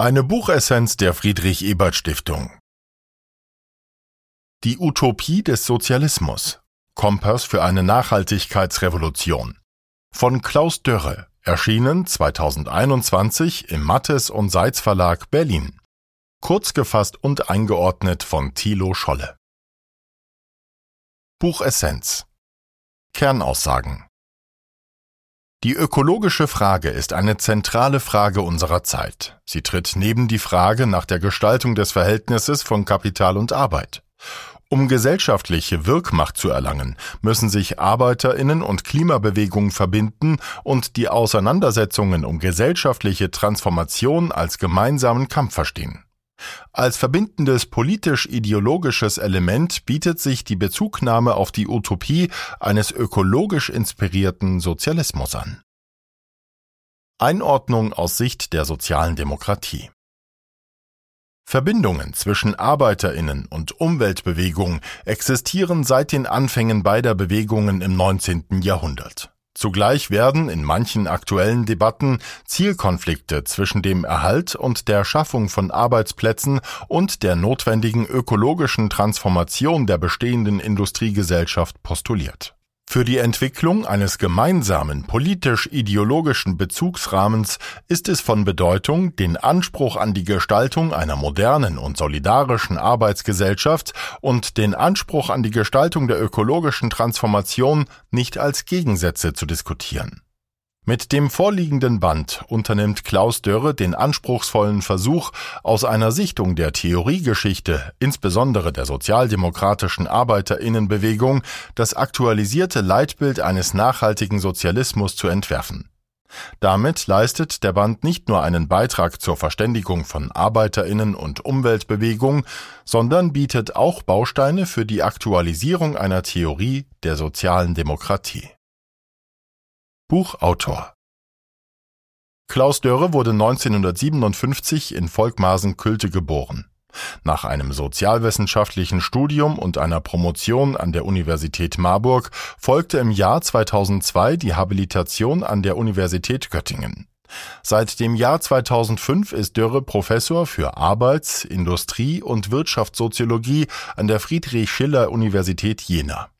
Eine Buchessenz der Friedrich Ebert Stiftung. Die Utopie des Sozialismus. Kompass für eine Nachhaltigkeitsrevolution. Von Klaus Dörre, erschienen 2021 im Mattes und Seitz Verlag Berlin. Kurz gefasst und eingeordnet von Thilo Scholle. Buchessenz. Kernaussagen. Die ökologische Frage ist eine zentrale Frage unserer Zeit. Sie tritt neben die Frage nach der Gestaltung des Verhältnisses von Kapital und Arbeit. Um gesellschaftliche Wirkmacht zu erlangen, müssen sich Arbeiterinnen und Klimabewegungen verbinden und die Auseinandersetzungen um gesellschaftliche Transformation als gemeinsamen Kampf verstehen. Als verbindendes politisch-ideologisches Element bietet sich die Bezugnahme auf die Utopie eines ökologisch inspirierten Sozialismus an. Einordnung aus Sicht der sozialen Demokratie Verbindungen zwischen Arbeiterinnen und Umweltbewegung existieren seit den Anfängen beider Bewegungen im 19. Jahrhundert. Zugleich werden in manchen aktuellen Debatten Zielkonflikte zwischen dem Erhalt und der Schaffung von Arbeitsplätzen und der notwendigen ökologischen Transformation der bestehenden Industriegesellschaft postuliert für die Entwicklung eines gemeinsamen politisch-ideologischen Bezugsrahmens ist es von Bedeutung, den Anspruch an die Gestaltung einer modernen und solidarischen Arbeitsgesellschaft und den Anspruch an die Gestaltung der ökologischen Transformation nicht als Gegensätze zu diskutieren. Mit dem vorliegenden Band unternimmt Klaus Dörre den anspruchsvollen Versuch, aus einer Sichtung der Theoriegeschichte, insbesondere der sozialdemokratischen Arbeiterinnenbewegung, das aktualisierte Leitbild eines nachhaltigen Sozialismus zu entwerfen. Damit leistet der Band nicht nur einen Beitrag zur Verständigung von Arbeiterinnen und Umweltbewegung, sondern bietet auch Bausteine für die Aktualisierung einer Theorie der sozialen Demokratie. Buchautor Klaus Dörre wurde 1957 in Volkmarsen-Külte geboren. Nach einem sozialwissenschaftlichen Studium und einer Promotion an der Universität Marburg folgte im Jahr 2002 die Habilitation an der Universität Göttingen. Seit dem Jahr 2005 ist Dörre Professor für Arbeits-, Industrie- und Wirtschaftssoziologie an der Friedrich-Schiller-Universität Jena.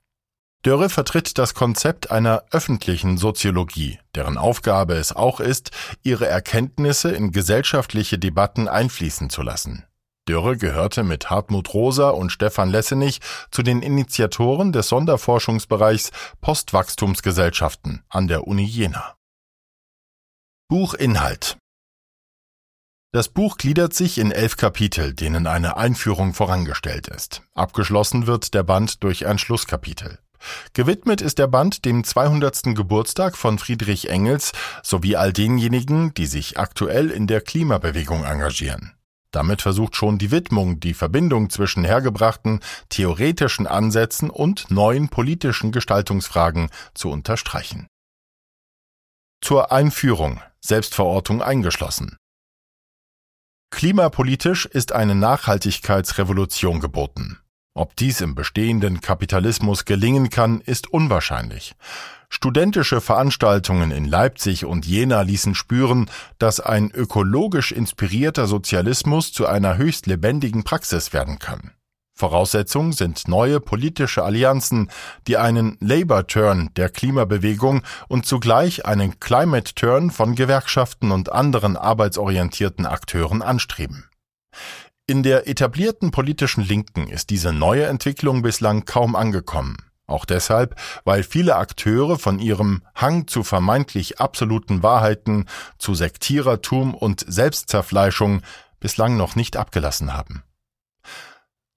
Dörre vertritt das Konzept einer öffentlichen Soziologie, deren Aufgabe es auch ist, ihre Erkenntnisse in gesellschaftliche Debatten einfließen zu lassen. Dörre gehörte mit Hartmut Rosa und Stefan Lessenich zu den Initiatoren des Sonderforschungsbereichs Postwachstumsgesellschaften an der Uni Jena. Buchinhalt das Buch gliedert sich in elf Kapitel, denen eine Einführung vorangestellt ist. Abgeschlossen wird der Band durch ein Schlusskapitel. Gewidmet ist der Band dem 200. Geburtstag von Friedrich Engels sowie all denjenigen, die sich aktuell in der Klimabewegung engagieren. Damit versucht schon die Widmung, die Verbindung zwischen hergebrachten theoretischen Ansätzen und neuen politischen Gestaltungsfragen zu unterstreichen. Zur Einführung, Selbstverortung eingeschlossen. Klimapolitisch ist eine Nachhaltigkeitsrevolution geboten. Ob dies im bestehenden Kapitalismus gelingen kann, ist unwahrscheinlich. Studentische Veranstaltungen in Leipzig und Jena ließen spüren, dass ein ökologisch inspirierter Sozialismus zu einer höchst lebendigen Praxis werden kann. Voraussetzung sind neue politische Allianzen, die einen Labour-Turn der Klimabewegung und zugleich einen Climate-Turn von Gewerkschaften und anderen arbeitsorientierten Akteuren anstreben. In der etablierten politischen Linken ist diese neue Entwicklung bislang kaum angekommen. Auch deshalb, weil viele Akteure von ihrem Hang zu vermeintlich absoluten Wahrheiten, zu Sektierertum und Selbstzerfleischung bislang noch nicht abgelassen haben.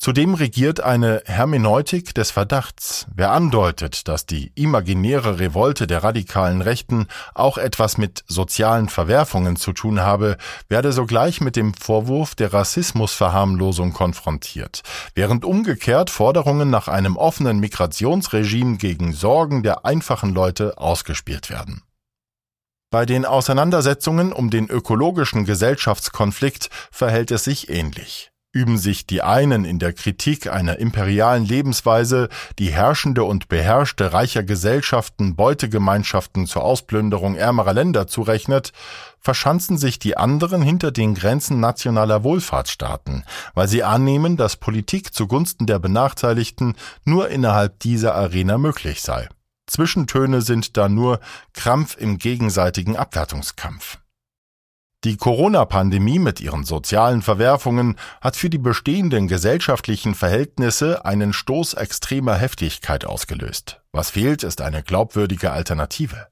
Zudem regiert eine Hermeneutik des Verdachts. Wer andeutet, dass die imaginäre Revolte der radikalen Rechten auch etwas mit sozialen Verwerfungen zu tun habe, werde sogleich mit dem Vorwurf der Rassismusverharmlosung konfrontiert, während umgekehrt Forderungen nach einem offenen Migrationsregime gegen Sorgen der einfachen Leute ausgespielt werden. Bei den Auseinandersetzungen um den ökologischen Gesellschaftskonflikt verhält es sich ähnlich. Üben sich die einen in der Kritik einer imperialen Lebensweise, die herrschende und beherrschte reicher Gesellschaften Beutegemeinschaften zur Ausplünderung ärmerer Länder zurechnet, verschanzen sich die anderen hinter den Grenzen nationaler Wohlfahrtsstaaten, weil sie annehmen, dass Politik zugunsten der Benachteiligten nur innerhalb dieser Arena möglich sei. Zwischentöne sind da nur Krampf im gegenseitigen Abwertungskampf. Die Corona-Pandemie mit ihren sozialen Verwerfungen hat für die bestehenden gesellschaftlichen Verhältnisse einen Stoß extremer Heftigkeit ausgelöst. Was fehlt, ist eine glaubwürdige Alternative.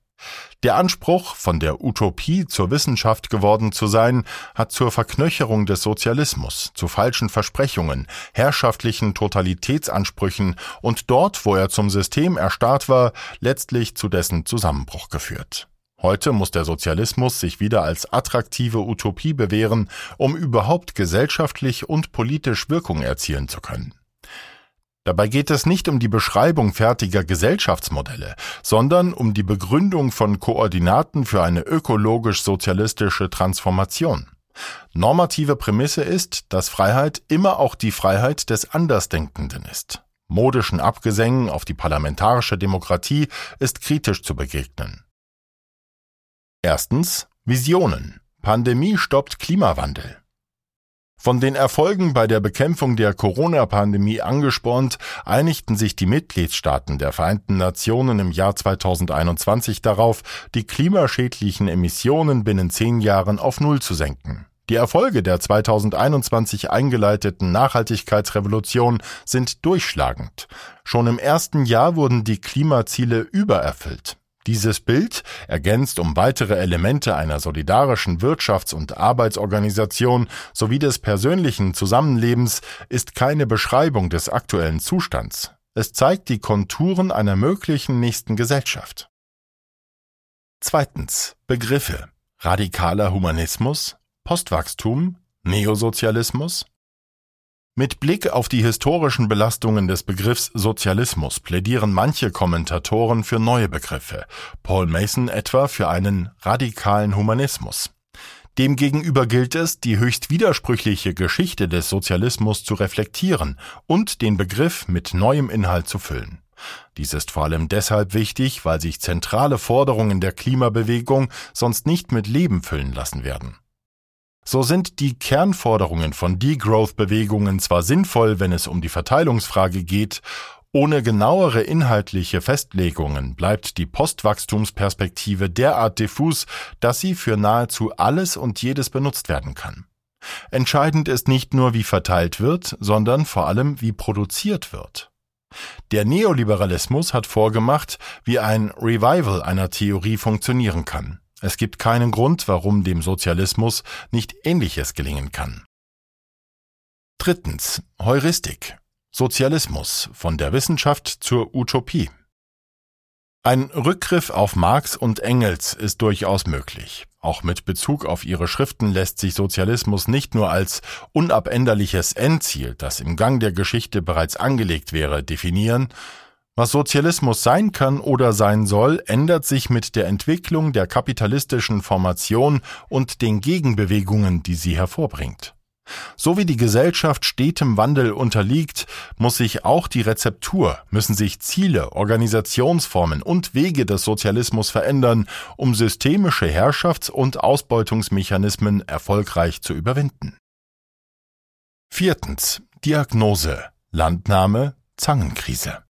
Der Anspruch, von der Utopie zur Wissenschaft geworden zu sein, hat zur Verknöcherung des Sozialismus, zu falschen Versprechungen, herrschaftlichen Totalitätsansprüchen und dort, wo er zum System erstarrt war, letztlich zu dessen Zusammenbruch geführt. Heute muss der Sozialismus sich wieder als attraktive Utopie bewähren, um überhaupt gesellschaftlich und politisch Wirkung erzielen zu können. Dabei geht es nicht um die Beschreibung fertiger Gesellschaftsmodelle, sondern um die Begründung von Koordinaten für eine ökologisch-sozialistische Transformation. Normative Prämisse ist, dass Freiheit immer auch die Freiheit des Andersdenkenden ist. Modischen Abgesängen auf die parlamentarische Demokratie ist kritisch zu begegnen. Erstens Visionen. Pandemie stoppt Klimawandel. Von den Erfolgen bei der Bekämpfung der Corona-Pandemie angespornt, einigten sich die Mitgliedstaaten der Vereinten Nationen im Jahr 2021 darauf, die klimaschädlichen Emissionen binnen zehn Jahren auf Null zu senken. Die Erfolge der 2021 eingeleiteten Nachhaltigkeitsrevolution sind durchschlagend. Schon im ersten Jahr wurden die Klimaziele übererfüllt. Dieses Bild, ergänzt um weitere Elemente einer solidarischen Wirtschafts- und Arbeitsorganisation sowie des persönlichen Zusammenlebens, ist keine Beschreibung des aktuellen Zustands. Es zeigt die Konturen einer möglichen nächsten Gesellschaft. Zweitens. Begriffe. Radikaler Humanismus, Postwachstum, Neosozialismus, mit Blick auf die historischen Belastungen des Begriffs Sozialismus plädieren manche Kommentatoren für neue Begriffe, Paul Mason etwa für einen radikalen Humanismus. Demgegenüber gilt es, die höchst widersprüchliche Geschichte des Sozialismus zu reflektieren und den Begriff mit neuem Inhalt zu füllen. Dies ist vor allem deshalb wichtig, weil sich zentrale Forderungen der Klimabewegung sonst nicht mit Leben füllen lassen werden. So sind die Kernforderungen von Degrowth-Bewegungen zwar sinnvoll, wenn es um die Verteilungsfrage geht, ohne genauere inhaltliche Festlegungen bleibt die Postwachstumsperspektive derart diffus, dass sie für nahezu alles und jedes benutzt werden kann. Entscheidend ist nicht nur, wie verteilt wird, sondern vor allem, wie produziert wird. Der Neoliberalismus hat vorgemacht, wie ein Revival einer Theorie funktionieren kann. Es gibt keinen Grund, warum dem Sozialismus nicht Ähnliches gelingen kann. Drittens. Heuristik. Sozialismus von der Wissenschaft zur Utopie. Ein Rückgriff auf Marx und Engels ist durchaus möglich. Auch mit Bezug auf ihre Schriften lässt sich Sozialismus nicht nur als unabänderliches Endziel, das im Gang der Geschichte bereits angelegt wäre, definieren, was Sozialismus sein kann oder sein soll, ändert sich mit der Entwicklung der kapitalistischen Formation und den Gegenbewegungen, die sie hervorbringt. So wie die Gesellschaft stetem Wandel unterliegt, muss sich auch die Rezeptur, müssen sich Ziele, Organisationsformen und Wege des Sozialismus verändern, um systemische Herrschafts- und Ausbeutungsmechanismen erfolgreich zu überwinden. Viertens. Diagnose. Landnahme. Zangenkrise.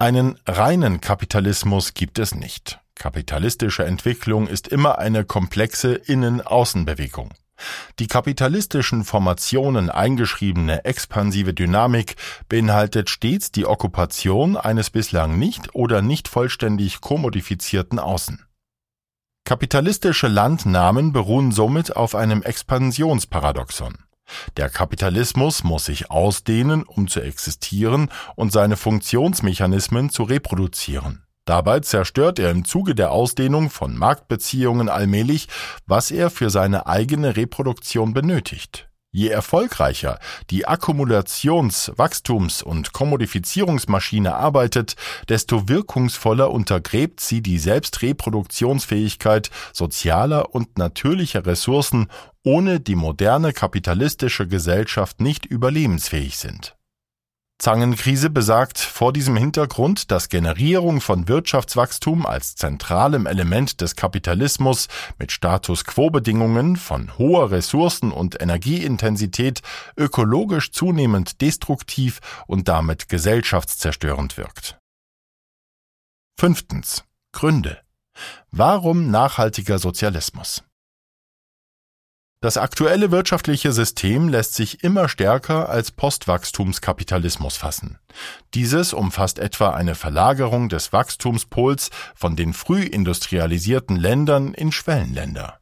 Einen reinen Kapitalismus gibt es nicht. Kapitalistische Entwicklung ist immer eine komplexe Innen-Außen-Bewegung. Die kapitalistischen Formationen eingeschriebene expansive Dynamik beinhaltet stets die Okkupation eines bislang nicht oder nicht vollständig kommodifizierten Außen. Kapitalistische Landnahmen beruhen somit auf einem Expansionsparadoxon. Der Kapitalismus muss sich ausdehnen, um zu existieren und seine Funktionsmechanismen zu reproduzieren. Dabei zerstört er im Zuge der Ausdehnung von Marktbeziehungen allmählich, was er für seine eigene Reproduktion benötigt. Je erfolgreicher die Akkumulations-, Wachstums- und Kommodifizierungsmaschine arbeitet, desto wirkungsvoller untergräbt sie die Selbstreproduktionsfähigkeit sozialer und natürlicher Ressourcen, ohne die moderne kapitalistische Gesellschaft nicht überlebensfähig sind. Zangenkrise besagt vor diesem Hintergrund, dass Generierung von Wirtschaftswachstum als zentralem Element des Kapitalismus mit Status quo-Bedingungen von hoher Ressourcen- und Energieintensität ökologisch zunehmend destruktiv und damit gesellschaftszerstörend wirkt. Fünftens. Gründe. Warum nachhaltiger Sozialismus? Das aktuelle wirtschaftliche System lässt sich immer stärker als Postwachstumskapitalismus fassen. Dieses umfasst etwa eine Verlagerung des Wachstumspols von den früh industrialisierten Ländern in Schwellenländer.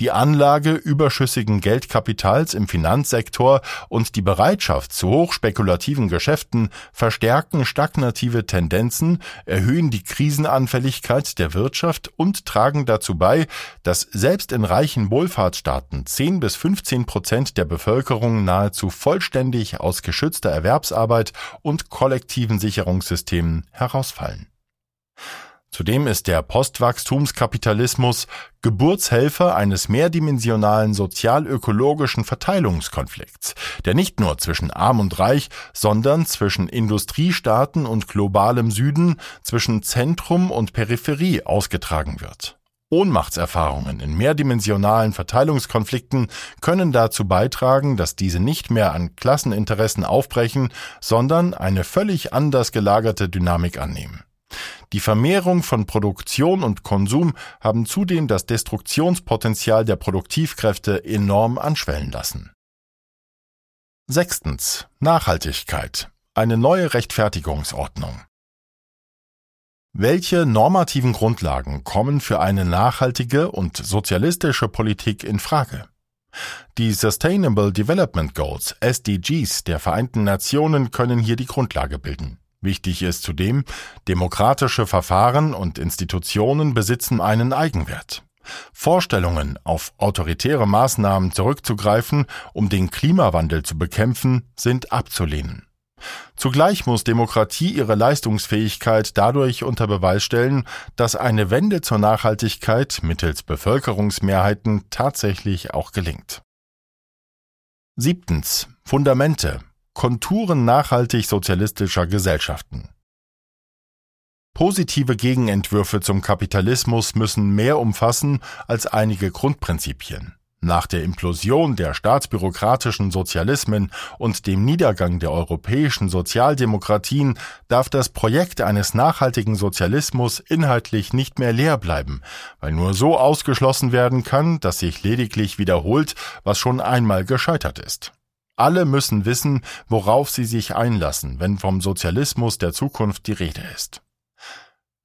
Die Anlage überschüssigen Geldkapitals im Finanzsektor und die Bereitschaft zu hochspekulativen Geschäften verstärken stagnative Tendenzen, erhöhen die Krisenanfälligkeit der Wirtschaft und tragen dazu bei, dass selbst in reichen Wohlfahrtsstaaten 10 bis 15 Prozent der Bevölkerung nahezu vollständig aus geschützter Erwerbsarbeit und kollektiven Sicherungssystemen herausfallen. Zudem ist der Postwachstumskapitalismus Geburtshelfer eines mehrdimensionalen sozial-ökologischen Verteilungskonflikts, der nicht nur zwischen Arm und Reich, sondern zwischen Industriestaaten und globalem Süden, zwischen Zentrum und Peripherie ausgetragen wird. Ohnmachtserfahrungen in mehrdimensionalen Verteilungskonflikten können dazu beitragen, dass diese nicht mehr an Klasseninteressen aufbrechen, sondern eine völlig anders gelagerte Dynamik annehmen. Die Vermehrung von Produktion und Konsum haben zudem das Destruktionspotenzial der Produktivkräfte enorm anschwellen lassen. Sechstens. Nachhaltigkeit. Eine neue Rechtfertigungsordnung. Welche normativen Grundlagen kommen für eine nachhaltige und sozialistische Politik in Frage? Die Sustainable Development Goals SDGs der Vereinten Nationen können hier die Grundlage bilden. Wichtig ist zudem, demokratische Verfahren und Institutionen besitzen einen Eigenwert. Vorstellungen, auf autoritäre Maßnahmen zurückzugreifen, um den Klimawandel zu bekämpfen, sind abzulehnen. Zugleich muss Demokratie ihre Leistungsfähigkeit dadurch unter Beweis stellen, dass eine Wende zur Nachhaltigkeit mittels Bevölkerungsmehrheiten tatsächlich auch gelingt. Siebtens. Fundamente. Konturen nachhaltig sozialistischer Gesellschaften. Positive Gegenentwürfe zum Kapitalismus müssen mehr umfassen als einige Grundprinzipien. Nach der Implosion der staatsbürokratischen Sozialismen und dem Niedergang der europäischen Sozialdemokratien darf das Projekt eines nachhaltigen Sozialismus inhaltlich nicht mehr leer bleiben, weil nur so ausgeschlossen werden kann, dass sich lediglich wiederholt, was schon einmal gescheitert ist. Alle müssen wissen, worauf sie sich einlassen, wenn vom Sozialismus der Zukunft die Rede ist.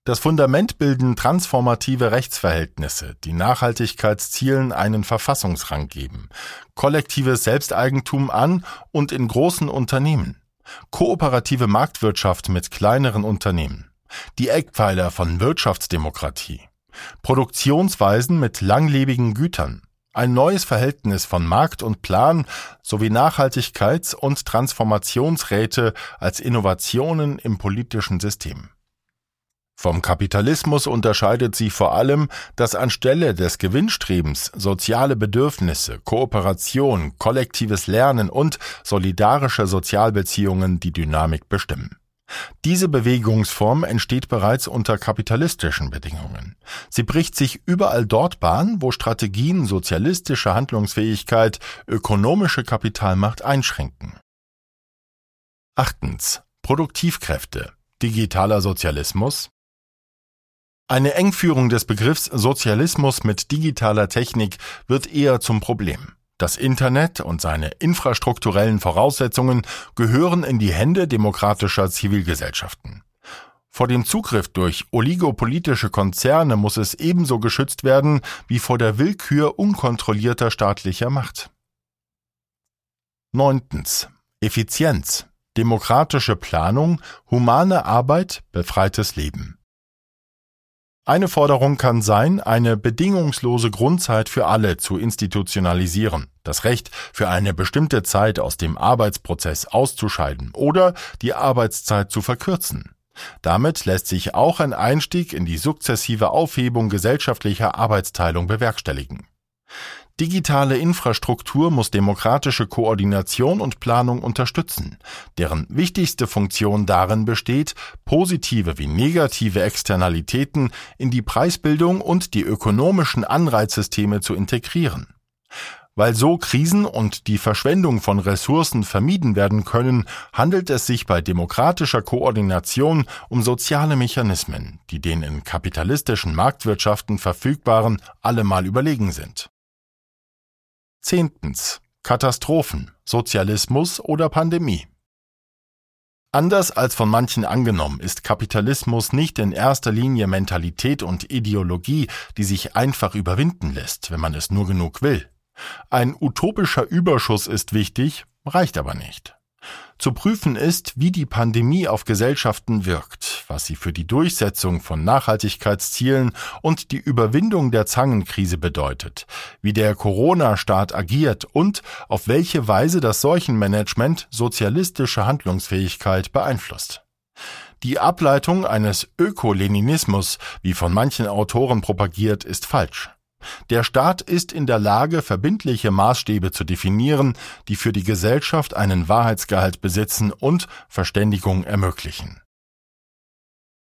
Das Fundament bilden transformative Rechtsverhältnisse, die Nachhaltigkeitszielen einen Verfassungsrang geben, kollektives Selbsteigentum an und in großen Unternehmen, kooperative Marktwirtschaft mit kleineren Unternehmen, die Eckpfeiler von Wirtschaftsdemokratie, Produktionsweisen mit langlebigen Gütern, ein neues Verhältnis von Markt und Plan sowie Nachhaltigkeits- und Transformationsräte als Innovationen im politischen System. Vom Kapitalismus unterscheidet sie vor allem, dass anstelle des Gewinnstrebens soziale Bedürfnisse, Kooperation, kollektives Lernen und solidarische Sozialbeziehungen die Dynamik bestimmen. Diese Bewegungsform entsteht bereits unter kapitalistischen Bedingungen. Sie bricht sich überall dort Bahn, wo Strategien sozialistische Handlungsfähigkeit, ökonomische Kapitalmacht einschränken. Achtens. Produktivkräfte. Digitaler Sozialismus. Eine Engführung des Begriffs Sozialismus mit digitaler Technik wird eher zum Problem. Das Internet und seine infrastrukturellen Voraussetzungen gehören in die Hände demokratischer Zivilgesellschaften. Vor dem Zugriff durch oligopolitische Konzerne muss es ebenso geschützt werden wie vor der Willkür unkontrollierter staatlicher Macht. Neuntens. Effizienz, demokratische Planung, humane Arbeit, befreites Leben. Eine Forderung kann sein, eine bedingungslose Grundzeit für alle zu institutionalisieren, das Recht für eine bestimmte Zeit aus dem Arbeitsprozess auszuscheiden oder die Arbeitszeit zu verkürzen. Damit lässt sich auch ein Einstieg in die sukzessive Aufhebung gesellschaftlicher Arbeitsteilung bewerkstelligen. Digitale Infrastruktur muss demokratische Koordination und Planung unterstützen, deren wichtigste Funktion darin besteht, positive wie negative Externalitäten in die Preisbildung und die ökonomischen Anreizsysteme zu integrieren. Weil so Krisen und die Verschwendung von Ressourcen vermieden werden können, handelt es sich bei demokratischer Koordination um soziale Mechanismen, die den in kapitalistischen Marktwirtschaften verfügbaren allemal überlegen sind. Zehntens. Katastrophen, Sozialismus oder Pandemie. Anders als von manchen angenommen, ist Kapitalismus nicht in erster Linie Mentalität und Ideologie, die sich einfach überwinden lässt, wenn man es nur genug will. Ein utopischer Überschuss ist wichtig, reicht aber nicht. Zu prüfen ist, wie die Pandemie auf Gesellschaften wirkt, was sie für die Durchsetzung von Nachhaltigkeitszielen und die Überwindung der Zangenkrise bedeutet, wie der Corona-Staat agiert und auf welche Weise das Seuchenmanagement sozialistische Handlungsfähigkeit beeinflusst. Die Ableitung eines Ökoleninismus, wie von manchen Autoren propagiert, ist falsch. Der Staat ist in der Lage, verbindliche Maßstäbe zu definieren, die für die Gesellschaft einen Wahrheitsgehalt besitzen und Verständigung ermöglichen.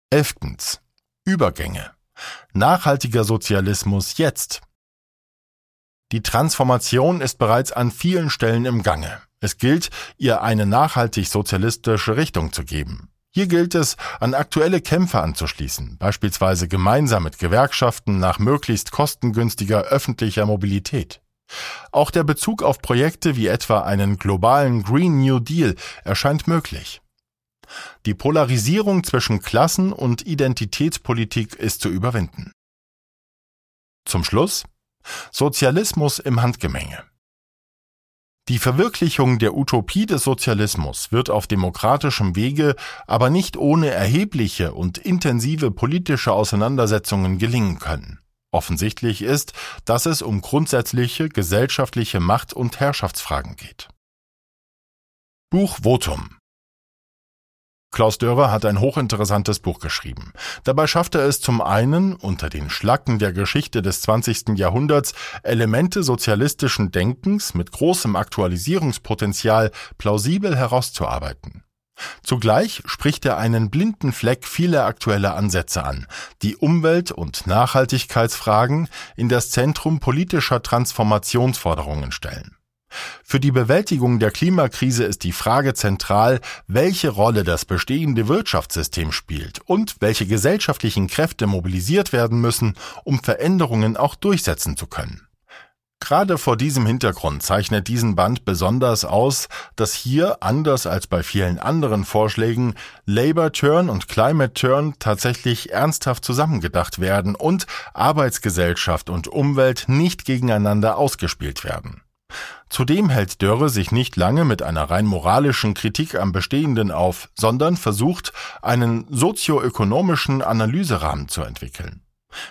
Elftens. Übergänge. Nachhaltiger Sozialismus jetzt. Die Transformation ist bereits an vielen Stellen im Gange. Es gilt, ihr eine nachhaltig sozialistische Richtung zu geben. Hier gilt es, an aktuelle Kämpfe anzuschließen, beispielsweise gemeinsam mit Gewerkschaften nach möglichst kostengünstiger öffentlicher Mobilität. Auch der Bezug auf Projekte wie etwa einen globalen Green New Deal erscheint möglich. Die Polarisierung zwischen Klassen- und Identitätspolitik ist zu überwinden. Zum Schluss Sozialismus im Handgemenge. Die Verwirklichung der Utopie des Sozialismus wird auf demokratischem Wege, aber nicht ohne erhebliche und intensive politische Auseinandersetzungen gelingen können. Offensichtlich ist, dass es um grundsätzliche gesellschaftliche Macht- und Herrschaftsfragen geht. Buch Votum Klaus Dörrer hat ein hochinteressantes Buch geschrieben. Dabei schafft er es zum einen, unter den Schlacken der Geschichte des 20. Jahrhunderts Elemente sozialistischen Denkens mit großem Aktualisierungspotenzial plausibel herauszuarbeiten. Zugleich spricht er einen blinden Fleck vieler aktueller Ansätze an, die Umwelt- und Nachhaltigkeitsfragen in das Zentrum politischer Transformationsforderungen stellen. Für die Bewältigung der Klimakrise ist die Frage zentral, welche Rolle das bestehende Wirtschaftssystem spielt und welche gesellschaftlichen Kräfte mobilisiert werden müssen, um Veränderungen auch durchsetzen zu können. Gerade vor diesem Hintergrund zeichnet diesen Band besonders aus, dass hier, anders als bei vielen anderen Vorschlägen, Labour Turn und Climate Turn tatsächlich ernsthaft zusammengedacht werden und Arbeitsgesellschaft und Umwelt nicht gegeneinander ausgespielt werden. Zudem hält Dörre sich nicht lange mit einer rein moralischen Kritik am Bestehenden auf, sondern versucht, einen sozioökonomischen Analyserahmen zu entwickeln.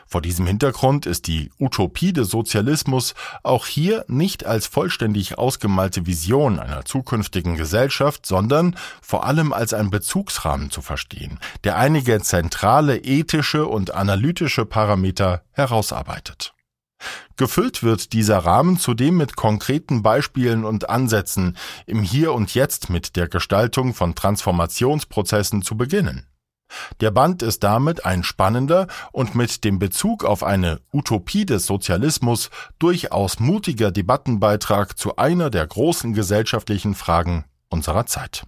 Vor diesem Hintergrund ist die Utopie des Sozialismus auch hier nicht als vollständig ausgemalte Vision einer zukünftigen Gesellschaft, sondern vor allem als ein Bezugsrahmen zu verstehen, der einige zentrale ethische und analytische Parameter herausarbeitet. Gefüllt wird dieser Rahmen zudem mit konkreten Beispielen und Ansätzen, im Hier und Jetzt mit der Gestaltung von Transformationsprozessen zu beginnen. Der Band ist damit ein spannender und mit dem Bezug auf eine Utopie des Sozialismus durchaus mutiger Debattenbeitrag zu einer der großen gesellschaftlichen Fragen unserer Zeit.